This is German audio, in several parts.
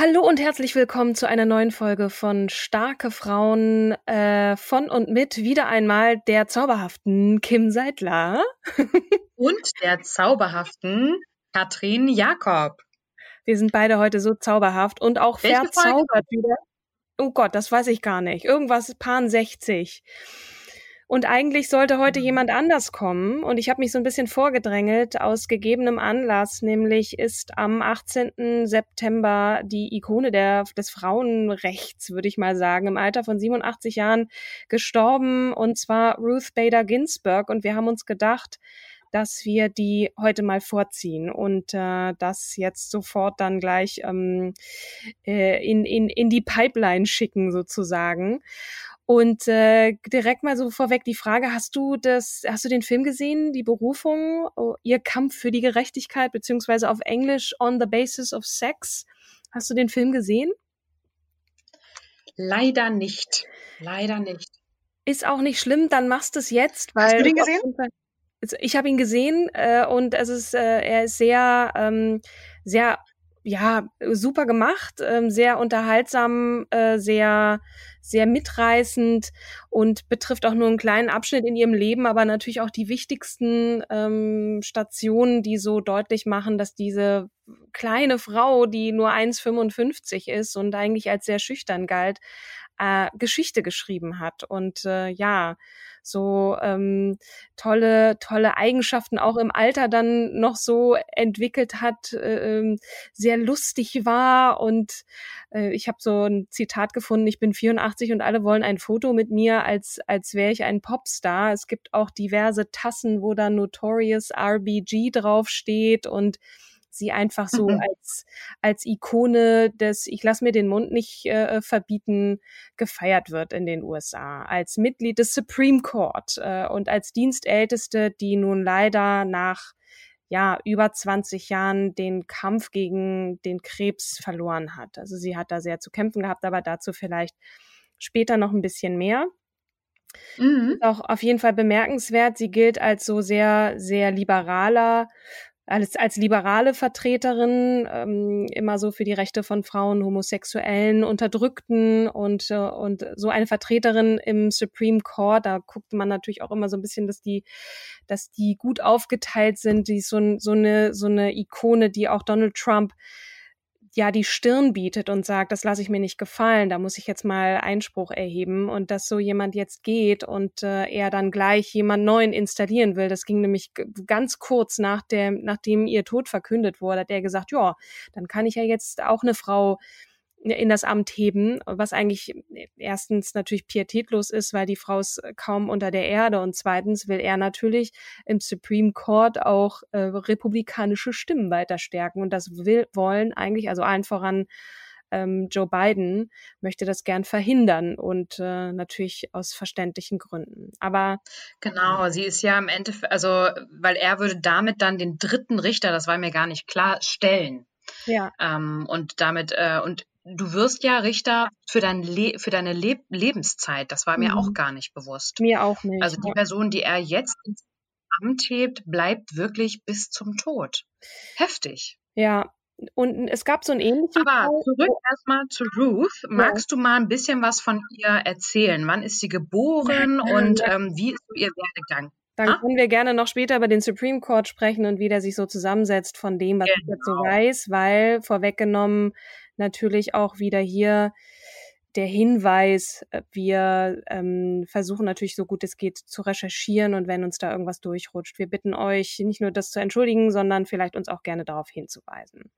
Hallo und herzlich willkommen zu einer neuen Folge von Starke Frauen äh, von und mit wieder einmal der zauberhaften Kim Seidler und der zauberhaften Katrin Jakob. Wir sind beide heute so zauberhaft und auch Welche verzaubert wieder. Oh Gott, das weiß ich gar nicht. Irgendwas Pan 60. Und eigentlich sollte heute mhm. jemand anders kommen. Und ich habe mich so ein bisschen vorgedrängelt aus gegebenem Anlass. Nämlich ist am 18. September die Ikone der, des Frauenrechts, würde ich mal sagen, im Alter von 87 Jahren gestorben. Und zwar Ruth Bader Ginsburg. Und wir haben uns gedacht, dass wir die heute mal vorziehen und äh, das jetzt sofort dann gleich ähm, äh, in, in, in die Pipeline schicken sozusagen. Und äh, direkt mal so vorweg die Frage: Hast du das, hast du den Film gesehen, die Berufung, oh, ihr Kampf für die Gerechtigkeit, beziehungsweise auf Englisch On the Basis of Sex? Hast du den Film gesehen? Leider nicht. Leider nicht. Ist auch nicht schlimm, dann machst du es jetzt, weil. Hast du den gesehen? Ich habe ihn gesehen äh, und es ist, äh, er ist sehr, ähm, sehr ja, super gemacht, ähm, sehr unterhaltsam, äh, sehr, sehr mitreißend und betrifft auch nur einen kleinen Abschnitt in ihrem Leben, aber natürlich auch die wichtigsten ähm, Stationen, die so deutlich machen, dass diese kleine Frau, die nur 1,55 ist und eigentlich als sehr schüchtern galt, äh, Geschichte geschrieben hat. Und äh, ja, so ähm, tolle, tolle Eigenschaften auch im Alter dann noch so entwickelt hat, äh, ähm, sehr lustig war. Und äh, ich habe so ein Zitat gefunden, ich bin 84 und alle wollen ein Foto mit mir, als, als wäre ich ein Popstar. Es gibt auch diverse Tassen, wo da Notorious RBG draufsteht und sie einfach so mhm. als, als Ikone des Ich lass mir den Mund nicht äh, verbieten gefeiert wird in den USA. Als Mitglied des Supreme Court äh, und als Dienstälteste, die nun leider nach ja, über 20 Jahren den Kampf gegen den Krebs verloren hat. Also sie hat da sehr zu kämpfen gehabt, aber dazu vielleicht später noch ein bisschen mehr. Mhm. Auch auf jeden Fall bemerkenswert. Sie gilt als so sehr, sehr liberaler als, als liberale Vertreterin ähm, immer so für die Rechte von Frauen, Homosexuellen, Unterdrückten und, äh, und so eine Vertreterin im Supreme Court, da guckt man natürlich auch immer so ein bisschen, dass die, dass die gut aufgeteilt sind, die ist so, so eine, so eine Ikone, die auch Donald Trump ja die Stirn bietet und sagt, das lasse ich mir nicht gefallen, da muss ich jetzt mal Einspruch erheben und dass so jemand jetzt geht und äh, er dann gleich jemand neuen installieren will. Das ging nämlich ganz kurz nach dem, nachdem ihr Tod verkündet wurde, hat er gesagt, ja, dann kann ich ja jetzt auch eine Frau in das Amt heben, was eigentlich erstens natürlich pietätlos ist, weil die Frau ist kaum unter der Erde und zweitens will er natürlich im Supreme Court auch äh, republikanische Stimmen weiter stärken und das will, wollen eigentlich, also allen voran ähm, Joe Biden möchte das gern verhindern und äh, natürlich aus verständlichen Gründen. Aber genau, sie ist ja im Endeffekt, also weil er würde damit dann den dritten Richter, das war mir gar nicht klar, stellen. Ja. Ähm, und damit, äh, und du wirst ja Richter für, dein Le für deine Le Lebenszeit. Das war mir mhm. auch gar nicht bewusst. Mir auch nicht. Also die Person, die er jetzt ins Amt hebt, bleibt wirklich bis zum Tod. Heftig. Ja, und es gab so ein ähnliches. Aber Fall, zurück erstmal zu Ruth. Magst ja. du mal ein bisschen was von ihr erzählen? Wann ist sie geboren ja, und ähm, wie ist ihr Werdegang? dann Ah. können wir gerne noch später über den Supreme Court sprechen und wie der sich so zusammensetzt von dem, was ich jetzt so Genau. weiß, weil vorweggenommen natürlich auch wieder hier der Hinweis, äh, wir ähm, versuchen natürlich so gut es geht zu recherchieren und wenn uns da irgendwas durchrutscht, wir bitten euch nicht nur das zu entschuldigen, sondern vielleicht uns auch gerne darauf hinzuweisen.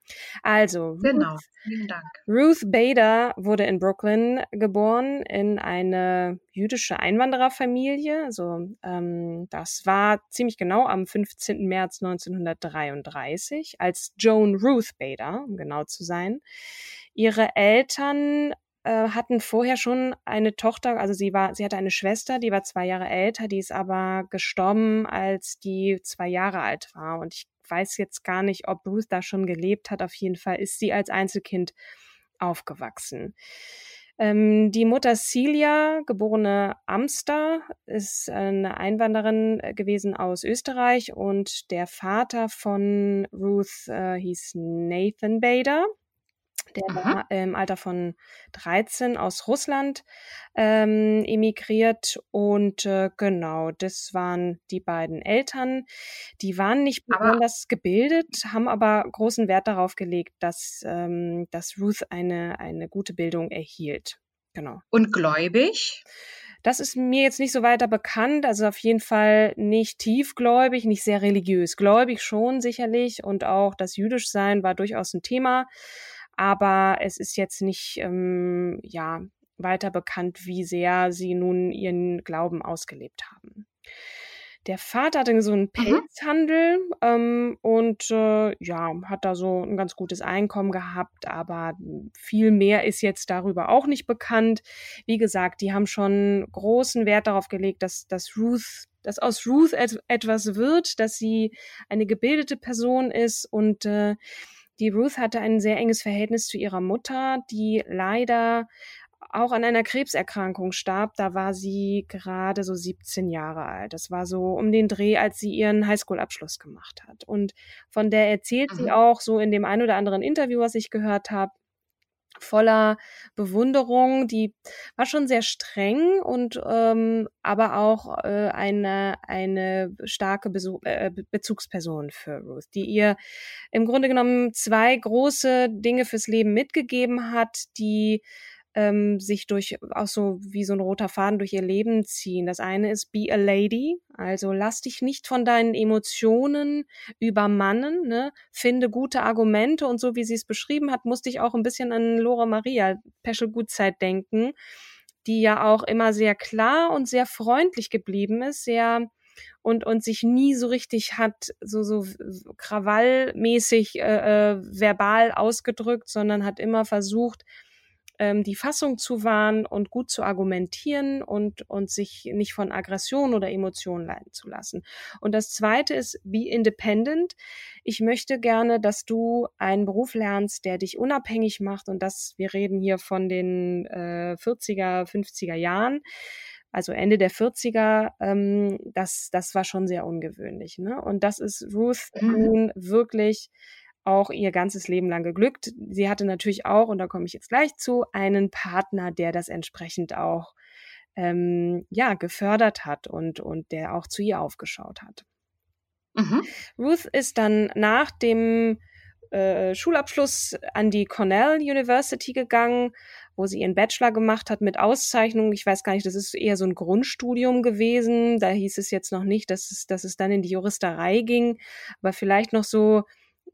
Also, Genau. Ruth, Vielen Dank. Ruth Bader wurde in Brooklyn geboren in eine jüdische Einwandererfamilie. Also ähm, das war ziemlich genau am 15. März 1933 als Joan Ruth Bader, um genau zu sein. Ihre Eltern äh, hatten vorher schon eine Tochter, also sie war, sie hatte eine Schwester, die war zwei Jahre älter, die ist aber gestorben, als die zwei Jahre alt war. Und ich weiß jetzt gar nicht, ob Ruth da schon gelebt hat. Auf jeden Fall ist sie als Einzelkind aufgewachsen. Ähm, die Mutter Celia, geborene Amster, ist eine Einwanderin äh, gewesen aus Österreich und der Vater von Ruth äh, hieß Nathan Bader. Der Mhm. war im Alter von 13 aus Russland ähm, emigriert und äh, genau, das waren die beiden Eltern. Die waren nicht besonders gebildet, haben aber großen Wert darauf gelegt, dass, ähm, dass Ruth eine, eine gute Bildung erhielt. Genau. Und gläubig? Das ist mir jetzt nicht so weiter bekannt, also auf jeden Fall nicht tiefgläubig, nicht sehr religiös. Gläubig schon sicherlich und auch das Jüdischsein war durchaus ein Thema, aber es ist jetzt nicht ähm, ja weiter bekannt, wie sehr sie nun ihren Glauben ausgelebt haben. Der Vater hatte so einen Pelzhandel ähm, und äh, ja, hat da so ein ganz gutes Einkommen gehabt, aber viel mehr ist jetzt darüber auch nicht bekannt. Wie gesagt, die haben schon großen Wert darauf gelegt, dass, dass Ruth, dass aus Ruth et etwas wird, dass sie eine gebildete Person ist und äh, die Ruth hatte ein sehr enges Verhältnis zu ihrer Mutter, die leider auch an einer Krebserkrankung starb. Da war sie gerade so 17 Jahre alt. Das war so um den Dreh, als sie ihren Highschool-Abschluss gemacht hat. Und von der erzählt sie Mhm. auch so in dem ein oder anderen Interview, was ich gehört habe, voller Bewunderung. Die war schon sehr streng und ähm, aber auch äh, eine eine starke Besu äh, Be- Bezugsperson für Ruth, die ihr im Grunde genommen zwei große Dinge fürs Leben mitgegeben hat, die ähm, sich durch auch so wie so ein roter Faden durch ihr Leben ziehen. Das eine ist Be a Lady, also lass dich nicht von deinen Emotionen übermannen, ne? finde gute Argumente und so wie sie es beschrieben hat, musste ich auch ein bisschen an Lora Maria Peschel Gutzeit denken, die ja auch immer sehr klar und sehr freundlich geblieben ist, sehr und und sich nie so richtig hat so so krawallmäßig äh, äh, verbal ausgedrückt, sondern hat immer versucht ähm, die Fassung zu wahren und gut zu argumentieren und, und sich nicht von Aggression oder Emotionen leiten zu lassen. Und das zweite ist, be independent. Ich möchte gerne, dass du einen Beruf lernst, der dich unabhängig macht und das, wir reden hier von den äh, 40er, 50er Jahren. Also Ende der 40er, ähm, das, das war schon sehr ungewöhnlich. Ne? Und das ist Ruth Mhm. nun wirklich auch ihr ganzes Leben lang geglückt. Sie hatte natürlich auch, und da komme ich jetzt gleich zu, einen Partner, der das entsprechend auch ähm, ja gefördert hat und und der auch zu ihr aufgeschaut hat. Mhm. Ruth ist dann nach dem äh, Schulabschluss an die Cornell University gegangen, wo sie ihren Bachelor gemacht hat mit Auszeichnung. Ich weiß gar nicht, das ist eher so ein Grundstudium gewesen. Da hieß es jetzt noch nicht, dass es, dass es dann in die Juristerei ging. Aber vielleicht noch so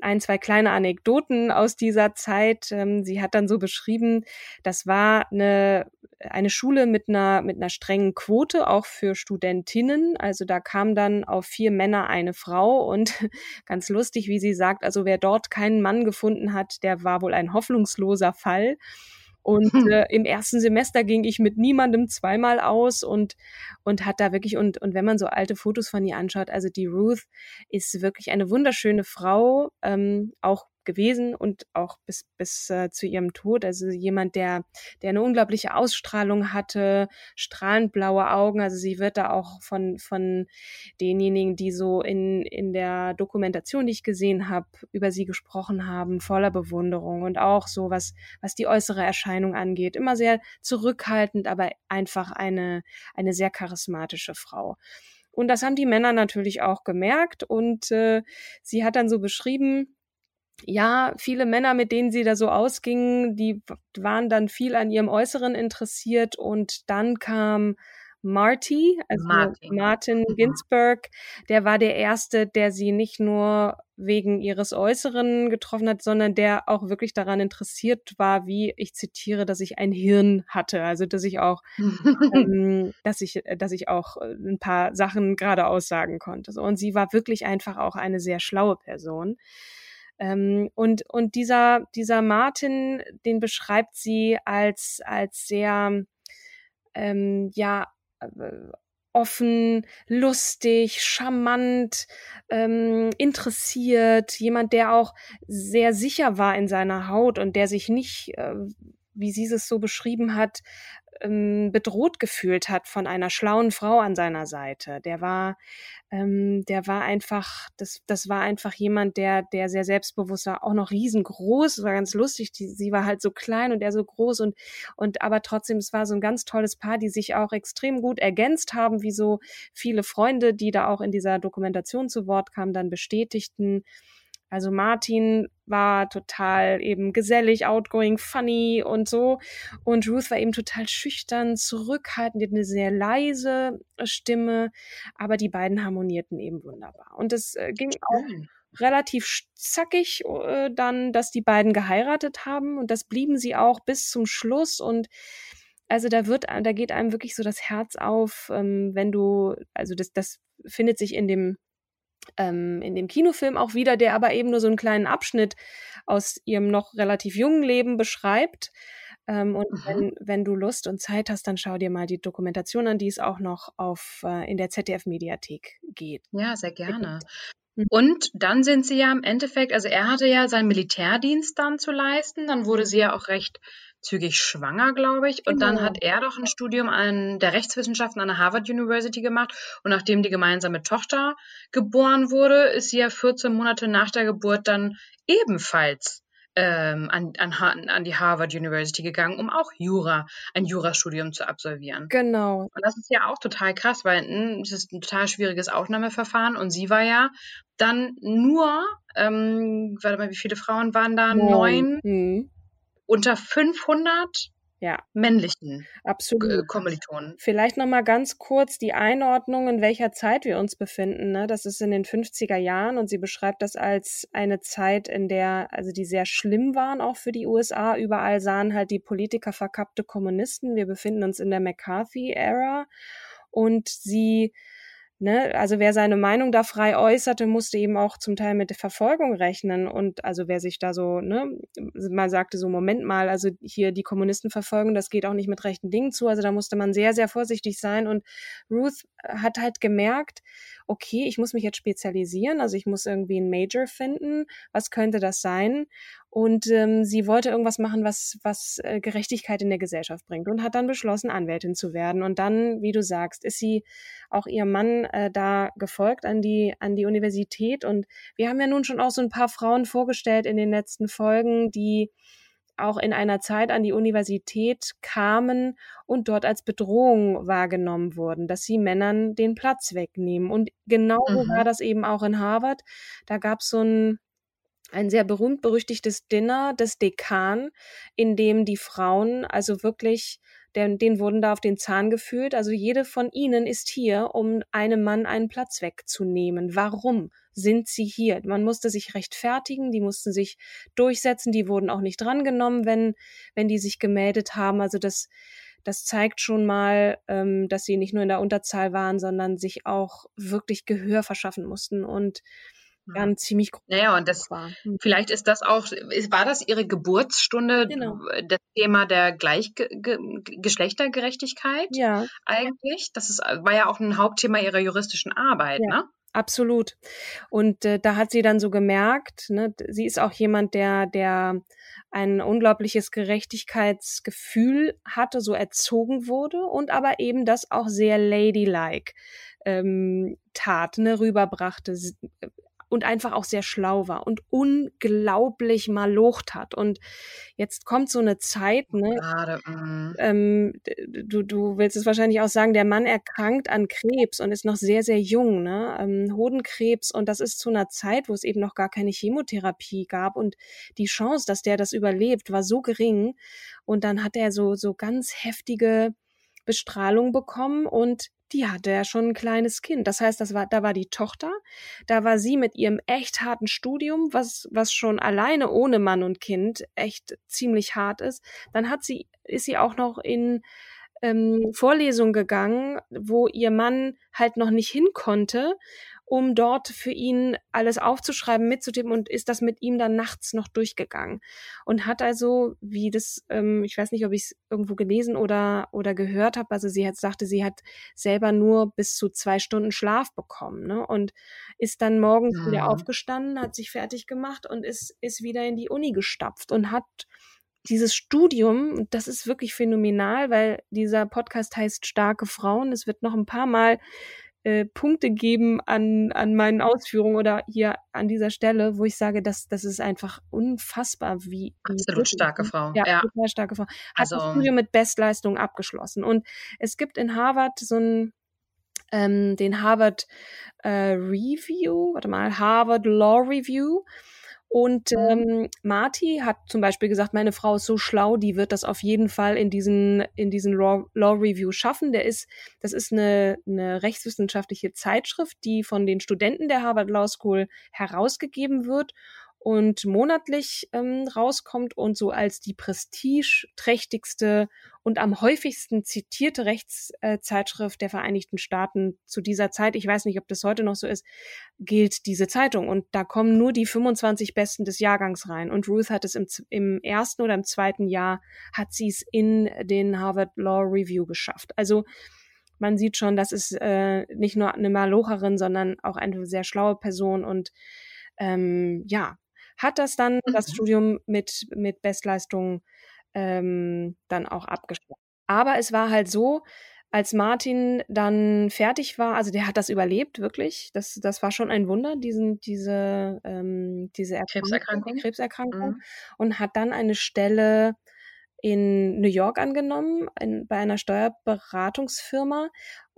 ein, zwei kleine Anekdoten aus dieser Zeit. Ähm, sie hat dann so beschrieben, das war eine, eine Schule mit einer, mit einer strengen Quote, auch für Studentinnen. Also da kam dann auf vier Männer eine Frau und ganz lustig, wie sie sagt, also wer dort keinen Mann gefunden hat, der war wohl ein hoffnungsloser Fall. Und Hm. äh, im ersten Semester ging ich mit niemandem zweimal aus und, und hat da wirklich, und, und wenn man so alte Fotos von ihr anschaut, also die Ruth ist wirklich eine wunderschöne Frau, ähm, auch gewesen und auch bis, bis äh, zu ihrem Tod. Also jemand, der, der eine unglaubliche Ausstrahlung hatte, strahlend blaue Augen. Also sie wird da auch von, von denjenigen, die so in, in der Dokumentation, die ich gesehen habe, über sie gesprochen haben, voller Bewunderung und auch so, was, was die äußere Erscheinung angeht. Immer sehr zurückhaltend, aber einfach eine, eine sehr charismatische Frau. Und das haben die Männer natürlich auch gemerkt. Und äh, sie hat dann so beschrieben, ja, viele Männer, mit denen sie da so ausgingen, die waren dann viel an ihrem Äußeren interessiert. Und dann kam Marty, also Martin, Martin mhm. Ginsburg, der war der erste, der sie nicht nur wegen ihres Äußeren getroffen hat, sondern der auch wirklich daran interessiert war, wie ich zitiere, dass ich ein Hirn hatte, also dass ich auch, ähm, dass ich, dass ich auch äh, ein paar Sachen gerade aussagen konnte. Und sie war wirklich einfach auch eine sehr schlaue Person. Ähm, und und dieser dieser Martin, den beschreibt sie als als sehr ähm, ja äh, offen, lustig, charmant, ähm, interessiert, jemand, der auch sehr sicher war in seiner Haut und der sich nicht, äh, wie sie es so beschrieben hat, ähm, bedroht gefühlt hat von einer schlauen Frau an seiner Seite. Der war, ähm, der war einfach, das, das war einfach jemand, der, der sehr selbstbewusst war, auch noch riesengroß, war ganz lustig. Die, sie war halt so klein und er so groß und, und aber trotzdem, es war so ein ganz tolles Paar, die sich auch extrem gut ergänzt haben, wie so viele Freunde, die da auch in dieser Dokumentation zu Wort kamen, dann bestätigten. Also Martin war total eben gesellig, outgoing, funny und so. Und Ruth war eben total schüchtern, zurückhaltend, die hat eine sehr leise Stimme, aber die beiden harmonierten eben wunderbar. Und es äh, ging auch relativ zackig äh, dann, dass die beiden geheiratet haben und das blieben sie auch bis zum Schluss und also da wird, da geht einem wirklich so das Herz auf, ähm, wenn du, also das, das findet sich in dem ähm, in dem Kinofilm auch wieder, der aber eben nur so einen kleinen Abschnitt aus ihrem noch relativ jungen Leben beschreibt. Ähm, und mhm. wenn, wenn du Lust und Zeit hast, dann schau dir mal die Dokumentation an, die es auch noch auf, äh, in der ZDF-Mediathek geht. Ja, sehr gerne. Mhm. Und dann sind sie ja im Endeffekt, also er hatte ja seinen Militärdienst dann zu leisten, dann wurde sie ja auch recht zügig schwanger, glaube ich. Und genau. dann hat er doch ein Studium an der Rechtswissenschaften an der Harvard University gemacht. Und nachdem die gemeinsame Tochter geboren wurde, ist sie ja 14 Monate nach der Geburt dann ebenfalls ähm, an, an, an die Harvard University gegangen, um auch Jura, ein Jurastudium zu absolvieren. Genau. Und das ist ja auch total krass, weil hm, es ist ein total schwieriges Aufnahmeverfahren und sie war ja dann nur, ähm, warte mal, wie viele Frauen waren da? Neun. Neun. Mhm unter 500 ja. männlichen Absolut. Kommilitonen. Vielleicht noch mal ganz kurz die Einordnung, in welcher Zeit wir uns befinden. Ne? Das ist in den 50er Jahren und sie beschreibt das als eine Zeit, in der, also die sehr schlimm waren auch für die USA. Überall sahen halt die Politiker verkappte Kommunisten. Wir befinden uns in der McCarthy-Ära und sie Ne, also wer seine Meinung da frei äußerte, musste eben auch zum Teil mit Verfolgung rechnen. Und also wer sich da so, ne, mal sagte so, Moment mal, also hier die Kommunisten verfolgen, das geht auch nicht mit rechten Dingen zu. Also da musste man sehr, sehr vorsichtig sein. Und Ruth hat halt gemerkt, okay, ich muss mich jetzt spezialisieren, also ich muss irgendwie einen Major finden. Was könnte das sein? Und ähm, sie wollte irgendwas machen, was, was äh, Gerechtigkeit in der Gesellschaft bringt und hat dann beschlossen, Anwältin zu werden. Und dann, wie du sagst, ist sie auch ihrem Mann äh, da gefolgt an die, an die Universität. Und wir haben ja nun schon auch so ein paar Frauen vorgestellt in den letzten Folgen, die auch in einer Zeit an die Universität kamen und dort als Bedrohung wahrgenommen wurden, dass sie Männern den Platz wegnehmen. Und genau mhm. war das eben auch in Harvard. Da gab es so ein ein sehr berühmt-berüchtigtes Dinner des Dekan, in dem die Frauen also wirklich, denen, denen wurden da auf den Zahn gefühlt. Also jede von ihnen ist hier, um einem Mann einen Platz wegzunehmen. Warum? sind sie hier. Man musste sich rechtfertigen, die mussten sich durchsetzen, die wurden auch nicht drangenommen, wenn, wenn die sich gemeldet haben. Also das, das zeigt schon mal, ähm, dass sie nicht nur in der Unterzahl waren, sondern sich auch wirklich Gehör verschaffen mussten und dann ziemlich groß naja, und das war. Hm. Vielleicht ist das auch, war das Ihre Geburtsstunde, genau. das Thema der Gleich Geschlechtergerechtigkeit ja. eigentlich? Das ist, war ja auch ein Hauptthema Ihrer juristischen Arbeit, ja. ne? Absolut. Und äh, da hat sie dann so gemerkt, ne, sie ist auch jemand, der, der ein unglaubliches Gerechtigkeitsgefühl hatte, so erzogen wurde und aber eben das auch sehr ladylike ähm, tat, ne, rüberbrachte. Und einfach auch sehr schlau war und unglaublich malocht hat. Und jetzt kommt so eine Zeit, ne? Gerade, mm. ähm, du, du willst es wahrscheinlich auch sagen, der Mann erkrankt an Krebs und ist noch sehr, sehr jung, ne? Ähm, Hodenkrebs und das ist zu einer Zeit, wo es eben noch gar keine Chemotherapie gab und die Chance, dass der das überlebt, war so gering. Und dann hat er so, so ganz heftige Bestrahlung bekommen und die hatte ja schon ein kleines Kind. Das heißt, das war, da war die Tochter, da war sie mit ihrem echt harten Studium, was, was schon alleine ohne Mann und Kind echt ziemlich hart ist. Dann hat sie, ist sie auch noch in ähm, Vorlesung gegangen, wo ihr Mann halt noch nicht hin konnte um dort für ihn alles aufzuschreiben, mitzutippen und ist das mit ihm dann nachts noch durchgegangen und hat also, wie das, ähm, ich weiß nicht, ob ich es irgendwo gelesen oder oder gehört habe, also sie hat sagte, sie hat selber nur bis zu zwei Stunden Schlaf bekommen, ne? Und ist dann morgens mhm. wieder aufgestanden, hat sich fertig gemacht und ist ist wieder in die Uni gestapft und hat dieses Studium, das ist wirklich phänomenal, weil dieser Podcast heißt Starke Frauen. Es wird noch ein paar Mal äh, Punkte geben an, an meinen Ausführungen oder hier an dieser Stelle, wo ich sage, dass das ist einfach unfassbar, wie absolut starke Frau. Ja, ja. total starke Frau. Hat also, das Studium mit Bestleistung abgeschlossen. Und es gibt in Harvard so ein ähm, den Harvard äh, Review, warte mal, Harvard Law Review. Und mhm. ähm, Marty hat zum Beispiel gesagt, meine Frau ist so schlau, die wird das auf jeden Fall in diesen, in diesen Law, Law Review schaffen. Der ist, das ist eine, eine rechtswissenschaftliche Zeitschrift, die von den Studenten der Harvard Law School herausgegeben wird und monatlich ähm, rauskommt und so als die prestigeträchtigste und am häufigsten zitierte Rechtszeitschrift der Vereinigten Staaten zu dieser Zeit, ich weiß nicht, ob das heute noch so ist, gilt diese Zeitung. Und da kommen nur die 25 Besten des Jahrgangs rein. Und Ruth hat es im, im ersten oder im zweiten Jahr, hat sie es in den Harvard Law Review geschafft. Also man sieht schon, das ist äh, nicht nur eine Malocherin, sondern auch eine sehr schlaue Person und ähm, ja, hat das dann mhm. das Studium mit, mit Bestleistung ähm, dann auch abgeschlossen. Aber es war halt so, als Martin dann fertig war, also der hat das überlebt, wirklich. Das, das war schon ein Wunder, diesen, diese, ähm, diese Erkrankung, Krebserkrankung, Krebserkrankung mhm. und hat dann eine Stelle in New York angenommen, in, bei einer Steuerberatungsfirma.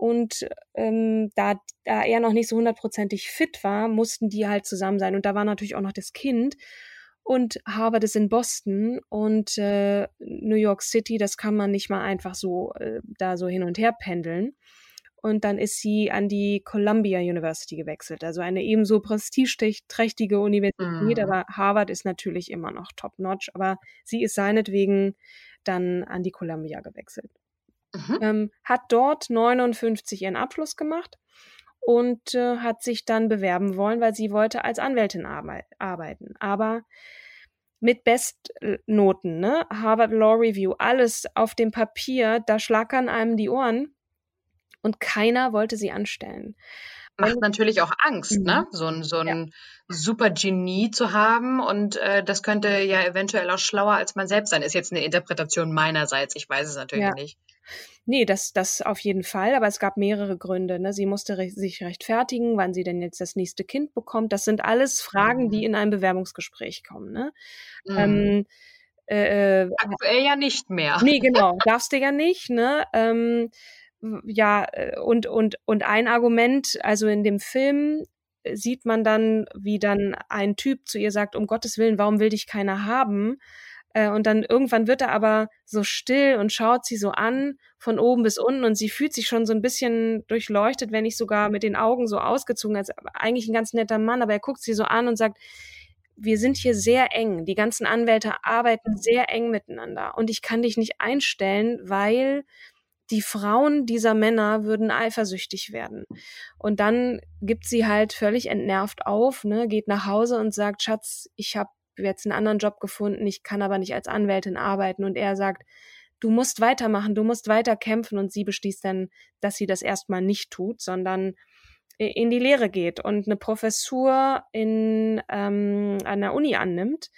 Und ähm, da, da er noch nicht so hundertprozentig fit war, mussten die halt zusammen sein. Und da war natürlich auch noch das Kind. Und Harvard ist in Boston und äh, New York City, das kann man nicht mal einfach so äh, da so hin und her pendeln. Und dann ist sie an die Columbia University gewechselt, also eine ebenso prestigeträchtige Universität, mhm. aber Harvard ist natürlich immer noch top-notch, aber sie ist seinetwegen dann an die Columbia gewechselt. Mhm. Ähm, hat dort 59 ihren Abschluss gemacht und äh, hat sich dann bewerben wollen, weil sie wollte als Anwältin arbeiten. Aber mit Bestnoten, ne? Harvard Law Review, alles auf dem Papier, da schlackern einem die Ohren und keiner wollte sie anstellen. Macht natürlich auch Angst, ne? mhm. ne? So ein, so ein ja. super Genie zu haben und äh, das könnte ja eventuell auch schlauer als man selbst sein. Ist jetzt eine Interpretation meinerseits, ich weiß es natürlich ja. nicht. Nee, das, das auf jeden Fall, aber es gab mehrere Gründe. Ne? Sie musste re sich rechtfertigen, wann sie denn jetzt das nächste Kind bekommt. Das sind alles Fragen, mhm. die in einem Bewerbungsgespräch kommen. Ne? Mhm. Ähm, äh, äh Aktuell ja nicht mehr. Nee, genau, darfst du ja nicht. Ne? Ähm, ja, äh, und, und, und ein Argument, also in dem Film sieht man dann, wie dann ein Typ zu ihr sagt, um Gottes Willen, warum will dich keiner haben? Äh, und dann irgendwann wird er aber so still und schaut sie so an, von oben bis unten, und sie fühlt sich schon so ein bisschen durchleuchtet, wenn nicht sogar mit den Augen so ausgezogen, als eigentlich ein ganz netter Mann, aber er guckt sie so an und sagt, wir sind hier sehr eng. Die ganzen Anwälte arbeiten sehr eng miteinander. Und ich kann dich nicht einstellen, weil die Frauen dieser Männer würden eifersüchtig werden. Und dann gibt sie halt völlig entnervt auf, ne, geht nach Hause und sagt, Schatz, ich habe jetzt einen anderen Job gefunden, ich kann aber nicht als Anwältin arbeiten. Und er sagt, du musst weitermachen, du musst weiter kämpfen. Und sie beschließt dann, dass sie das erstmal nicht tut, sondern in die Lehre geht und eine Professur in ähm, an der Uni annimmt.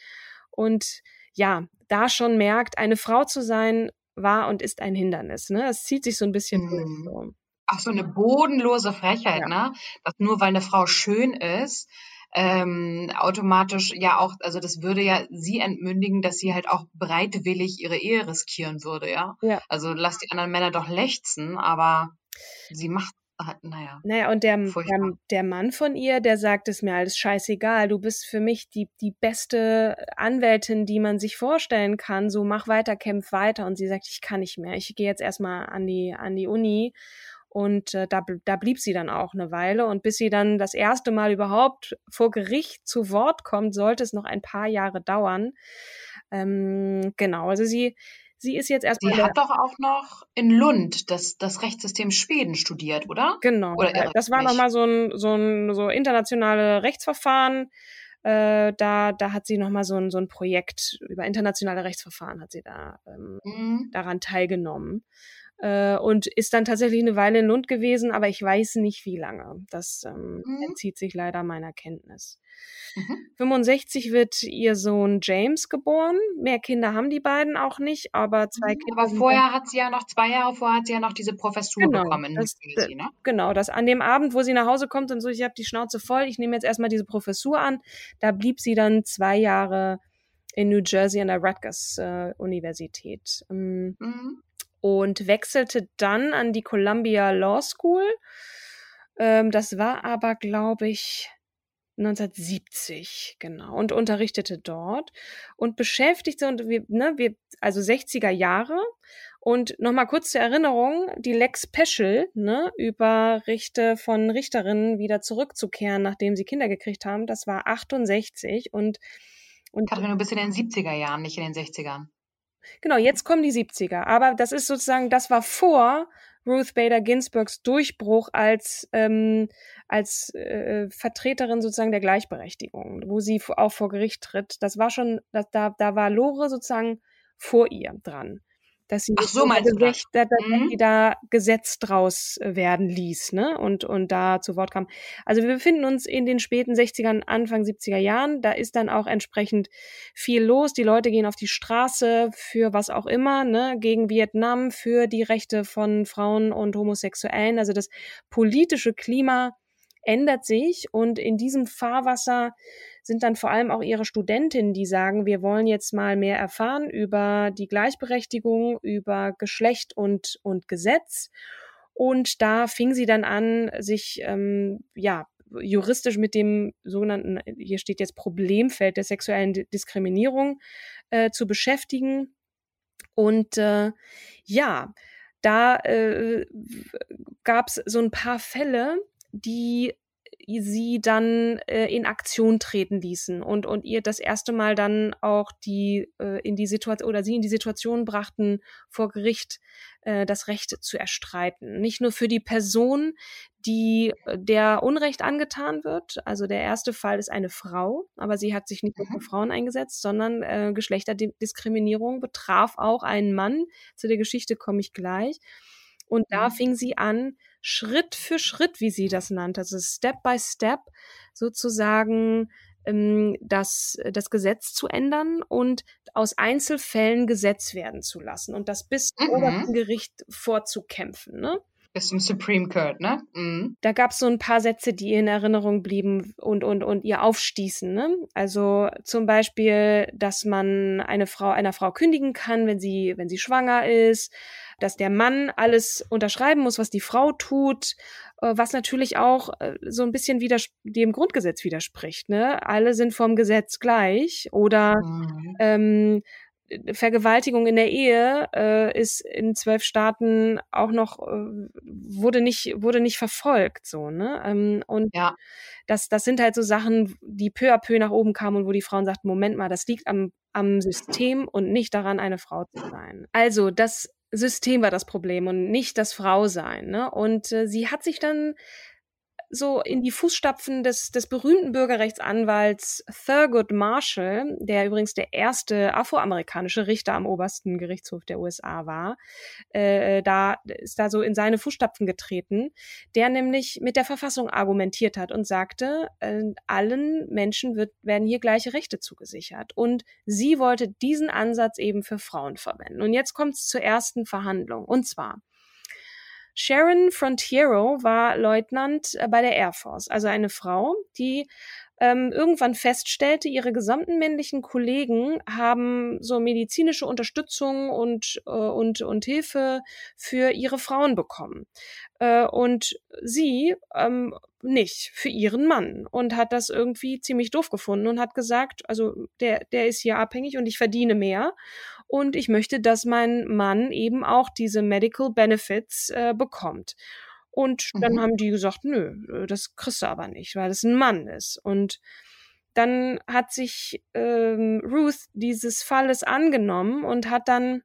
Und ja, da schon merkt, eine Frau zu sein, war und ist ein Hindernis. Ne? Es zieht sich so ein bisschen mhm. durch. So. Ach, so eine bodenlose Frechheit, ja. ne? Dass nur weil eine Frau schön ist, ähm, automatisch ja auch, also das würde ja sie entmündigen, dass sie halt auch bereitwillig ihre Ehe riskieren würde, ja. Ja. Also lass die anderen Männer doch lechzen, aber sie macht naja. Naja, und der, der, der Mann von ihr, der sagt es mir alles scheißegal. Du bist für mich die, die beste Anwältin, die man sich vorstellen kann. So mach weiter, kämpf weiter. Und sie sagt, ich kann nicht mehr. Ich gehe jetzt erstmal an die, an die Uni. Und äh, da, da blieb sie dann auch eine Weile. Und bis sie dann das erste Mal überhaupt vor Gericht zu Wort kommt, sollte es noch ein paar Jahre dauern. Ähm, genau, also sie, sie ist jetzt erstmal. Sie hat doch auch noch in Lund das, das Rechtssystem Schweden studiert, oder? Genau. Oder das war nochmal so ein, so ein so internationale Rechtsverfahren. Äh, da, da hat sie nochmal so ein, so ein Projekt über internationale Rechtsverfahren hat sie da ähm, Mhm. daran teilgenommen. Äh, und ist dann tatsächlich eine Weile in Lund gewesen, aber ich weiß nicht wie lange. Das ähm, Mhm. entzieht sich leider meiner Kenntnis. Mhm. 65 wird ihr Sohn James geboren. Mehr Kinder haben die beiden auch nicht, aber zwei Kinder. Mhm. Aber sind vorher hat sie ja noch, zwei Jahre vorher hat sie ja noch diese Professur Genau, bekommen das- New Jersey, ne? Genau, das an dem Abend, wo sie nach Hause kommt und so, ich habe die Schnauze voll, ich nehme jetzt erstmal diese Professur an. Da blieb sie dann zwei Jahre in New Jersey an der Rutgers äh, Universität ähm, Mhm. Und wechselte dann an die Columbia Law School. Ähm, das war aber, glaube ich, 1970, genau, und unterrichtete dort und beschäftigte und wir, ne, wir, also 60er Jahre. Und nochmal kurz zur Erinnerung, die Lex Special, ne, über Richter von Richterinnen wieder zurückzukehren, nachdem sie Kinder gekriegt haben, das war 68 und, und Katrin, du bist in den 70er Jahren, nicht in den 60ern. Genau, jetzt kommen die 70er. Aber das ist sozusagen, das war vor Ruth Bader Ginsburgs Durchbruch als, ähm, als äh, Vertreterin sozusagen der Gleichberechtigung, wo sie auch vor Gericht tritt. Das war schon, da, da war Lore sozusagen vor ihr dran. Dass sie Ach so, das? Gerecht- da, da, Mhm. sie da Gesetz draus äh, werden ließ, ne? Und, und da zu Wort kam. Also wir befinden uns in den späten 60ern, Anfang 70er Jahren. Da ist dann auch entsprechend viel los. Die Leute gehen auf die Straße für was auch immer, ne, gegen Vietnam, für die Rechte von Frauen und Homosexuellen. Also das politische Klima ändert sich und in diesem Fahrwasser sind dann vor allem auch ihre Studentinnen, die sagen, wir wollen jetzt mal mehr erfahren über die Gleichberechtigung, über Geschlecht und, und Gesetz. Und da fing sie dann an, sich ähm, ja juristisch mit dem sogenannten, hier steht jetzt Problemfeld der sexuellen Di- Diskriminierung äh, zu beschäftigen. Und äh, ja, da äh, gab es so ein paar Fälle, die sie dann äh, in Aktion treten ließen und und ihr das erste Mal dann auch die äh, in die Situation oder sie in die Situation brachten vor Gericht äh, das Recht zu erstreiten. Nicht nur für die Person die äh, der Unrecht angetan wird also der erste Fall ist eine Frau aber sie hat sich nicht nur für Frauen eingesetzt sondern äh, Geschlechterdiskriminierung betraf auch einen Mann. Zu der Geschichte komme ich gleich und da Mhm. fing sie an, Schritt für Schritt, wie sie das nannte, also Step by Step sozusagen ähm, das, das Gesetz zu ändern und aus Einzelfällen Gesetz werden zu lassen und das bis zum Mhm. obersten Gericht vorzukämpfen. Ne? Bis zum Supreme Court, ne? Mhm. da gab es so ein paar Sätze, die ihr in Erinnerung blieben und, und, und ihr aufstießen. Ne? Also zum Beispiel, dass man eine Frau, einer Frau kündigen kann, wenn sie, wenn sie schwanger ist, dass der Mann alles unterschreiben muss, was die Frau tut, äh, was natürlich auch äh, so ein bisschen dem Grundgesetz widerspricht. Ne? Alle sind vom Gesetz gleich oder Mhm. ähm, Vergewaltigung in der Ehe äh, ist in zwölf Staaten auch noch äh, wurde nicht wurde nicht verfolgt so ne ähm, und Ja. das das sind halt so Sachen die peu à peu nach oben kamen und wo die Frauen sagten Moment mal das liegt am am System und nicht daran eine Frau zu sein also das System war das Problem und nicht das Frausein ne? Und äh, sie hat sich dann so in die Fußstapfen des, des berühmten Bürgerrechtsanwalts Thurgood Marshall, der übrigens der erste afroamerikanische Richter am obersten Gerichtshof der USA war, äh, da ist da so in seine Fußstapfen getreten, der nämlich mit der Verfassung argumentiert hat und sagte, äh, allen Menschen wird, werden hier gleiche Rechte zugesichert. Und sie wollte diesen Ansatz eben für Frauen verwenden. Und jetzt kommt es zur ersten Verhandlung. Und zwar Sharon Frontiero war Leutnant äh, bei der Air Force, also eine Frau, die ähm, irgendwann feststellte, ihre gesamten männlichen Kollegen haben so medizinische Unterstützung und, äh, und, und Hilfe für ihre Frauen bekommen. Äh, und sie ähm, nicht für ihren Mann und hat das irgendwie ziemlich doof gefunden und hat gesagt, also der, der ist hier abhängig und ich verdiene mehr und ich möchte, dass mein Mann eben auch diese Medical Benefits äh, bekommt. Und dann mhm. haben die gesagt, nö, äh, das kriegst du aber nicht, weil es ein Mann ist. Und dann hat sich ähm, Ruth dieses Falles angenommen und hat dann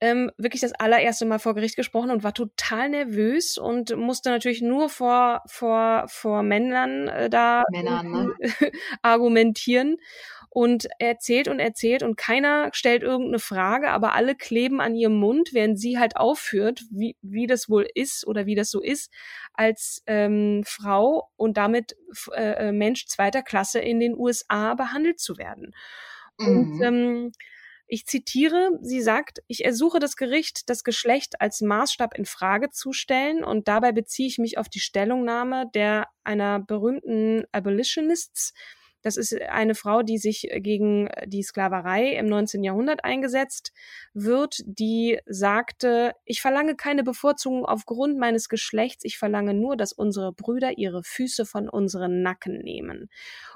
ähm, wirklich das allererste Mal vor Gericht gesprochen und war total nervös und musste natürlich nur vor vor vor Männern äh, da Männern, ne? argumentieren und erzählt und erzählt und keiner stellt irgendeine Frage, aber alle kleben an ihrem Mund, während sie halt aufführt, wie, wie das wohl ist oder wie das so ist, als ähm, Frau und damit äh, äh, Mensch zweiter Klasse in den USA behandelt zu werden. Mhm. Und ähm, ich zitiere, sie sagt, ich ersuche das Gericht, das Geschlecht als Maßstab in Frage zu stellen und dabei beziehe ich mich auf die Stellungnahme der einer berühmten Abolitionists, das ist eine Frau, die sich gegen die Sklaverei im 19. Jahrhundert eingesetzt wird, die sagte, ich verlange keine Bevorzugung aufgrund meines Geschlechts, ich verlange nur, dass unsere Brüder ihre Füße von unseren Nacken nehmen.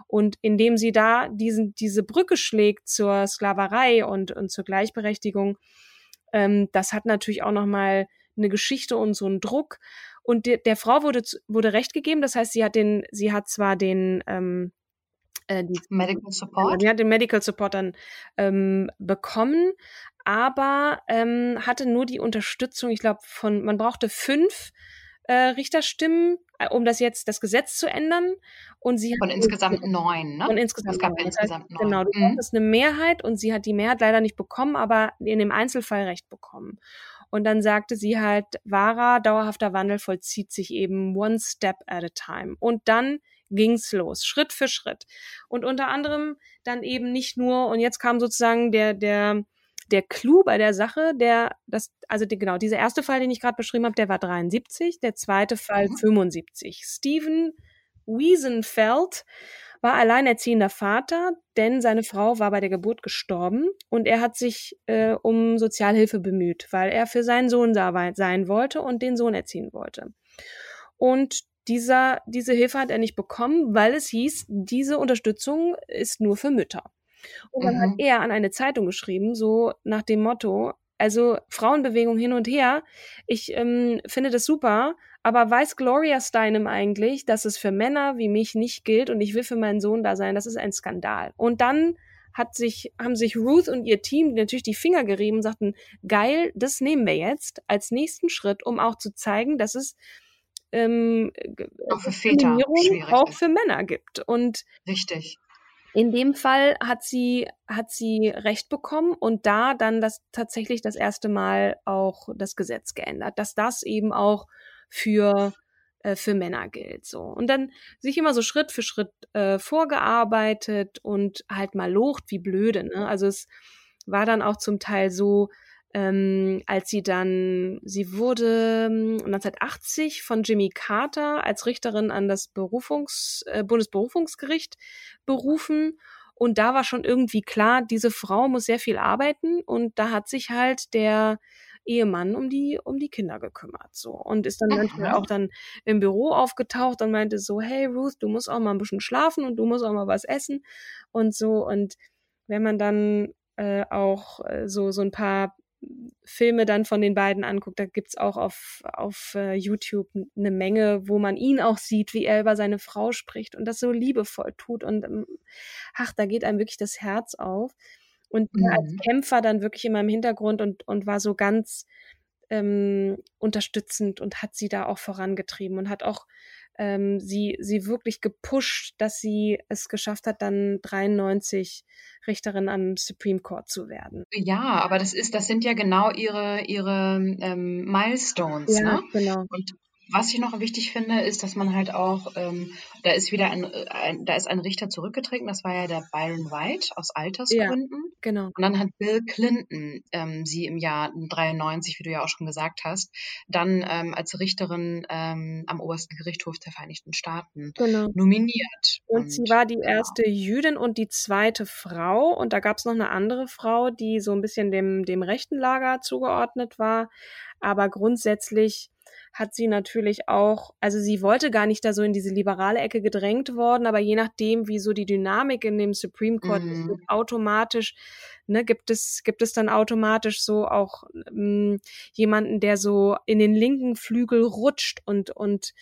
Und indem sie da diesen, diese Brücke schlägt zur Sklaverei und, und zur Gleichberechtigung, ähm, das hat natürlich auch nochmal eine Geschichte und so einen Druck. Und der, der Frau wurde, wurde Recht gegeben, das heißt, sie hat den, sie hat zwar den, ähm, äh, die, Medical Support. Die hat den Medical Support dann ähm, bekommen, aber ähm, hatte nur die Unterstützung, ich glaube, von, man brauchte fünf äh, Richterstimmen, äh, um das jetzt das Gesetz zu ändern. Und sie von insgesamt neun, ne? Von insgesamt es gab neun. insgesamt das heißt, Genau, du mhm. eine Mehrheit und sie hat die Mehrheit leider nicht bekommen, aber in dem Einzelfall Recht bekommen. Und dann sagte sie halt, wahrer, dauerhafter Wandel vollzieht sich eben one step at a time. Und dann ging's los, Schritt für Schritt. Und unter anderem dann eben nicht nur, und jetzt kam sozusagen der, der, der Clou bei der Sache, der, das, also die, genau, dieser erste Fall, den ich gerade beschrieben habe, der war 73, der zweite Fall mhm. 75. Stephen Wiesenfeld war alleinerziehender Vater, denn seine Frau war bei der Geburt gestorben und er hat sich äh, um Sozialhilfe bemüht, weil er für seinen Sohn sein wollte und den Sohn erziehen wollte. Und dieser, diese Hilfe hat er nicht bekommen, weil es hieß, diese Unterstützung ist nur für Mütter. Und dann mhm. hat er an eine Zeitung geschrieben, so nach dem Motto, also Frauenbewegung hin und her, ich ähm, finde das super, aber weiß Gloria Steinem eigentlich, dass es für Männer wie mich nicht gilt und ich will für meinen Sohn da sein, das ist ein Skandal. Und dann hat sich, haben sich Ruth und ihr Team natürlich die Finger gerieben und sagten, geil, das nehmen wir jetzt als nächsten Schritt, um auch zu zeigen, dass es ähm, auch für Väter auch für Männer gibt. Und richtig. In dem Fall hat sie, hat sie Recht bekommen und da dann das tatsächlich das erste Mal auch das Gesetz geändert, dass das eben auch für äh, für Männer gilt so und dann sich immer so Schritt für Schritt äh, vorgearbeitet und halt mal locht wie blöde ne also es war dann auch zum Teil so ähm, als sie dann, sie wurde 1980 ähm, von Jimmy Carter als Richterin an das Berufungs, äh, Bundesberufungsgericht berufen. Und da war schon irgendwie klar, diese Frau muss sehr viel arbeiten. Und da hat sich halt der Ehemann um die um die Kinder gekümmert so. Und ist dann manchmal auch dann im Büro aufgetaucht und meinte so hey Ruth du musst auch mal ein bisschen schlafen und du musst auch mal was essen und so. Und wenn man dann äh, auch äh, so so ein paar Filme dann von den beiden anguckt, da gibt's auch auf, auf uh, YouTube eine Menge, wo man ihn auch sieht, wie er über seine Frau spricht und das so liebevoll tut. Und ähm, ach, da geht einem wirklich das Herz auf. Und mhm. als Kämpfer dann wirklich immer im Hintergrund und, und war so ganz ähm, unterstützend und hat sie da auch vorangetrieben und hat auch ähm, sie, sie wirklich gepusht, dass sie es geschafft hat, dann 93 Richterin am Supreme Court zu werden. Ja, aber das ist, das sind ja genau ihre, ihre ähm, Milestones, ja, ne? Genau. Und was ich noch wichtig finde, ist, dass man halt auch, ähm, da ist wieder ein, ein, da ist ein Richter zurückgetreten, das war ja der Byron White aus Altersgründen. Ja. Genau. Und dann hat Bill Clinton ähm, sie im Jahr 93, wie du ja auch schon gesagt hast, dann ähm, als Richterin ähm, am obersten Gerichtshof der Vereinigten Staaten Genau. nominiert. Und sie war die genau. erste Jüdin und die zweite Frau. Und da gab es noch eine andere Frau, die so ein bisschen dem, dem rechten Lager zugeordnet war. Aber grundsätzlich hat sie natürlich auch, also sie wollte gar nicht da so in diese liberale Ecke gedrängt worden, aber je nachdem, wie so die Dynamik in dem Supreme Court ist, Mhm. wird automatisch, ne, gibt es, gibt es dann automatisch so auch ähm, jemanden, der so in den linken Flügel rutscht und, und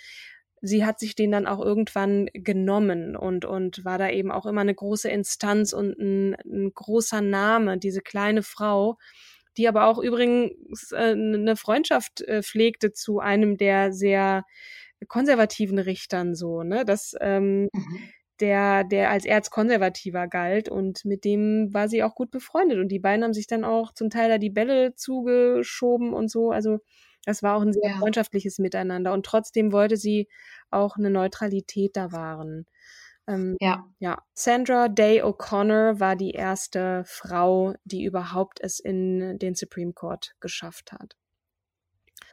sie hat sich den dann auch irgendwann genommen und, und war da eben auch immer eine große Instanz und ein, ein großer Name, diese kleine Frau, die aber auch übrigens äh, eine Freundschaft äh, pflegte zu einem der sehr konservativen Richtern so, ne? Das ähm, Mhm. der, der als Erzkonservativer galt und mit dem war sie auch gut befreundet und die beiden haben sich dann auch zum Teil da die Bälle zugeschoben und so. Also das war auch ein sehr Ja. freundschaftliches Miteinander und trotzdem wollte sie auch eine Neutralität da wahren. Ähm, Ja, ja, Sandra Day O'Connor war die erste Frau, die überhaupt es in den Supreme Court geschafft hat.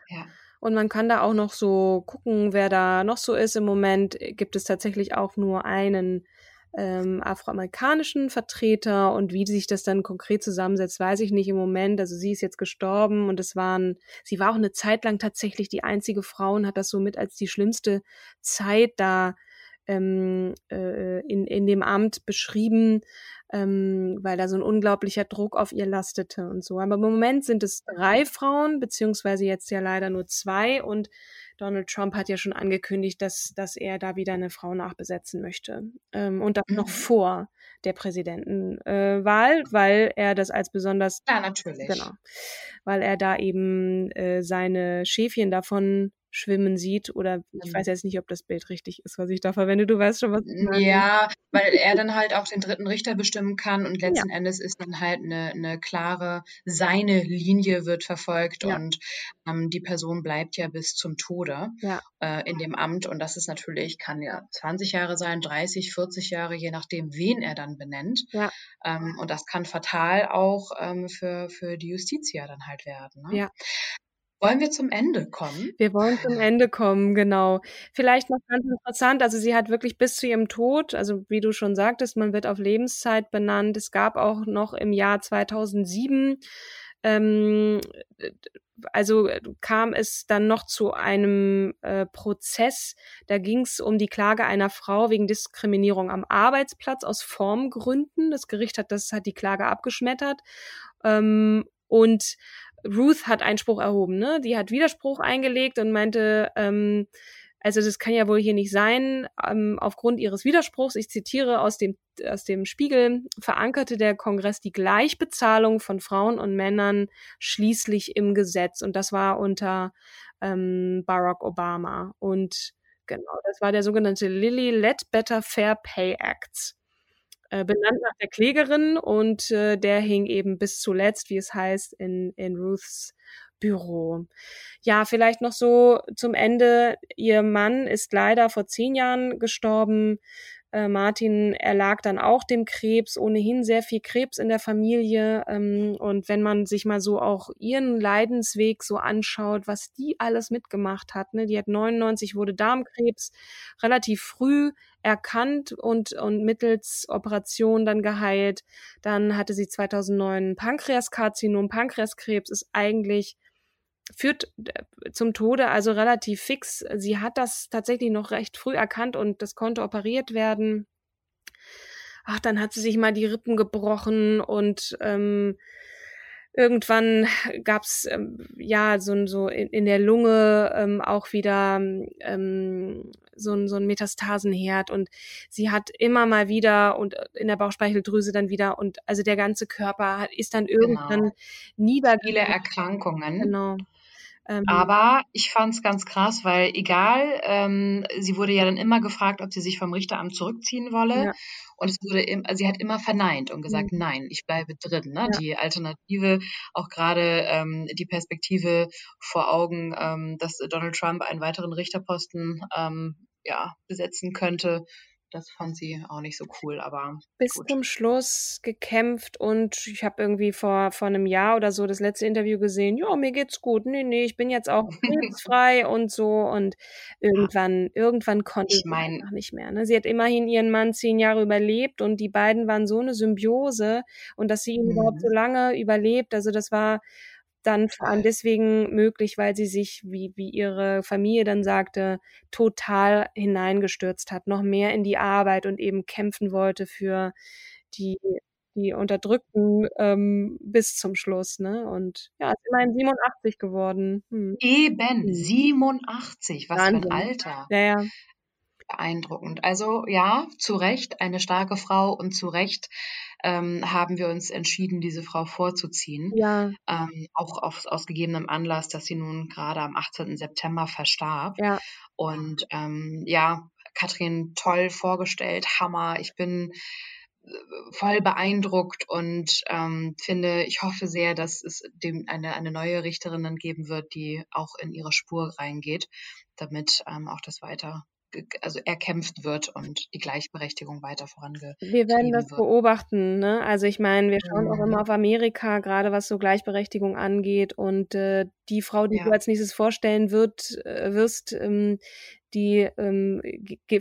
ja. Und man kann da auch noch so gucken, wer da noch so ist. Im Moment gibt es tatsächlich auch nur einen ähm, afroamerikanischen Vertreter und wie sich das dann konkret zusammensetzt, weiß ich nicht im Moment. Also sie ist jetzt gestorben und es waren, sie war auch eine Zeit lang tatsächlich die einzige Frau und hat das so mit als die schlimmste Zeit da ähm, äh, in, in dem Amt beschrieben, ähm, weil da so ein unglaublicher Druck auf ihr lastete und so. Aber im Moment sind es drei Frauen, beziehungsweise jetzt ja leider nur zwei und Donald Trump hat ja schon angekündigt, dass, dass er da wieder eine Frau nachbesetzen möchte. Ähm, und das noch Mhm. vor der Präsidentenwahl, äh, Wahl, weil er das als besonders Ja, natürlich. Genau. Weil er da eben äh, seine Schäfchen davon schwimmen sieht. Oder ich Mhm. weiß jetzt nicht, ob das Bild richtig ist, was ich da verwende. Du weißt schon, was ich meine. Ja, weil er dann halt auch den dritten Richter bestimmen kann und letzten Endes ist dann halt eine, eine klare, seine Linie wird verfolgt Ja. und ähm, die Person bleibt ja bis zum Tode Ja. äh, in dem Amt und das ist natürlich, kann ja 20 Jahre sein, 30, 40 Jahre, je nachdem, wen er dann benennt. Ja. Ähm, und das kann fatal auch ähm, für, für die Justitia dann halt werden. Ne? Ja. Wollen wir zum Ende kommen? Wir wollen zum Ende kommen, genau. Vielleicht noch ganz interessant, also sie hat wirklich bis zu ihrem Tod, also wie du schon sagtest, man wird auf Lebenszeit benannt. Es gab auch noch im Jahr 2007, ähm, also kam es dann noch zu einem äh, Prozess, da ging es um die Klage einer Frau wegen Diskriminierung am Arbeitsplatz aus Formgründen. Das Gericht hat das hat die Klage abgeschmettert ähm, und Ruth hat Einspruch erhoben, ne? Die hat Widerspruch eingelegt und meinte, ähm, also das kann ja wohl hier nicht sein. Ähm, aufgrund ihres Widerspruchs, ich zitiere aus dem, aus dem Spiegel, verankerte der Kongress die Gleichbezahlung von Frauen und Männern schließlich im Gesetz. Und das war unter ähm, Barack Obama. Und genau, das war der sogenannte Lilly Ledbetter Fair Pay Act. Äh, benannt nach der Klägerin und äh, der hing eben bis zuletzt, wie es heißt, in, in Ruths Büro. Ja, vielleicht noch so zum Ende. Ihr Mann ist leider vor zehn Jahren gestorben. Äh, Martin erlag dann auch dem Krebs, ohnehin sehr viel Krebs in der Familie. Ähm, und wenn man sich mal so auch ihren Leidensweg so anschaut, was die alles mitgemacht hat, ne? die hat 99, wurde Darmkrebs relativ früh erkannt und, und mittels Operation dann geheilt. Dann hatte sie 2009 Pankreaskarzinom. Pankreaskrebs ist eigentlich führt äh, zum Tode, also relativ fix. Sie hat das tatsächlich noch recht früh erkannt und das konnte operiert werden. Ach, dann hat sie sich mal die Rippen gebrochen und ähm, irgendwann gab's ähm, ja so, so in, in der Lunge ähm, auch wieder ähm, so, ein so ein Metastasenherd und sie hat immer mal wieder und in der Bauchspeicheldrüse dann wieder und also der ganze Körper hat, ist dann irgendwann Genau. niedergegangen. Viele Erkrankungen. Genau. Ähm, Aber ich fand es ganz krass, weil egal, ähm, sie wurde ja dann immer gefragt, ob sie sich vom Richteramt zurückziehen wolle. Ja. Und es wurde im, also sie hat immer verneint und gesagt, Mhm. nein, ich bleibe drin. Ne? Ja. Die Alternative, auch gerade ähm, die Perspektive vor Augen, ähm, dass Donald Trump einen weiteren Richterposten ähm, ja, besetzen könnte, das fand sie auch nicht so cool, aber bis gut. zum Schluss gekämpft und ich habe irgendwie vor, vor einem Jahr oder so das letzte Interview gesehen, ja, mir geht's gut, nee, nee, ich bin jetzt auch krebsfrei und so und irgendwann, irgendwann konnte Ich sie mein- einfach nicht mehr. Ne? Sie hat immerhin ihren Mann zehn Jahre überlebt und die beiden waren so eine Symbiose und dass sie ihn überhaupt Mhm. so lange überlebt, also das war dann vor allem deswegen möglich, weil sie sich, wie, wie ihre Familie dann sagte, total hineingestürzt hat, noch mehr in die Arbeit und eben kämpfen wollte für die, die Unterdrückten ähm, bis zum Schluss. Ne? Und ja, ist immerhin 87 geworden. Hm. Eben, Mhm. 87, was für Wahnsinn. ein Alter. Ja, ja. Beeindruckend. Also ja, zu Recht eine starke Frau und zu Recht ähm, haben wir uns entschieden, diese Frau vorzuziehen. Ja, Ähm, auch aus, aus gegebenem Anlass, dass sie nun gerade am 18. September verstarb. ja. Und ähm, ja, Katrin toll vorgestellt, Hammer. Ich bin äh, voll beeindruckt und ähm, finde, ich hoffe sehr, dass es dem eine, eine neue Richterin dann geben wird, die auch in ihre Spur reingeht, damit ähm, auch das weiter, also erkämpft wird und die Gleichberechtigung weiter vorangeht. Wir werden das wird. beobachten. Ne? Also ich meine, wir schauen auch Mhm. immer auf Amerika, gerade was so Gleichberechtigung angeht. Und äh, die Frau, die Ja. du als nächstes vorstellen wird, äh, wirst, ähm, die ähm,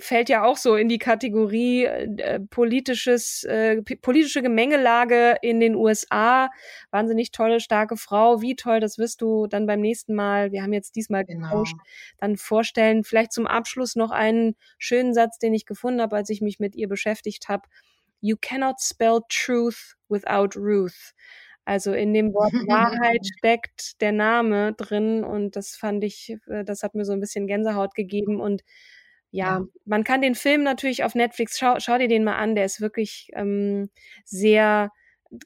fällt ja auch so in die Kategorie äh, politisches, äh, politische Gemengelage in den USA. Wahnsinnig tolle, starke Frau. Wie toll, das wirst du dann beim nächsten Mal, wir haben jetzt diesmal Genau. getauscht, dann vorstellen. Vielleicht zum Abschluss noch einen schönen Satz, den ich gefunden habe, als ich mich mit ihr beschäftigt habe. You cannot spell truth without Ruth. Also in dem Wort Wahrheit steckt der Name drin und das fand ich, äh, das hat mir so ein bisschen Gänsehaut gegeben und ja, Ja. man kann den Film natürlich auf Netflix, schau, schau dir den mal an, der ist wirklich ähm, sehr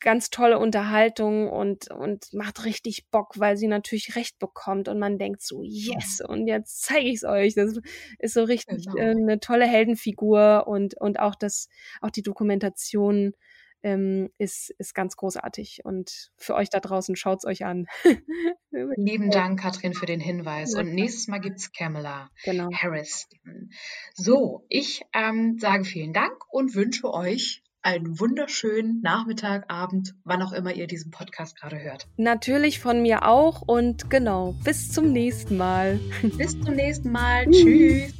ganz tolle Unterhaltung und, und macht richtig Bock, weil sie natürlich recht bekommt und man denkt so, yes, und jetzt zeige ich es euch. Das ist so richtig Genau. äh, eine tolle Heldenfigur und, und auch das, auch die Dokumentation ähm, ist, ist ganz großartig. Und für euch da draußen, schaut's euch an. Lieben Dank, Katrin, für den Hinweis. Und nächstes Mal gibt's Kamala Genau. Harris. So, ich ähm, sage vielen Dank und wünsche euch einen wunderschönen Nachmittag, Abend, wann auch immer ihr diesen Podcast gerade hört. Natürlich von mir auch und genau, bis zum nächsten Mal. Bis zum nächsten Mal. Tschüss.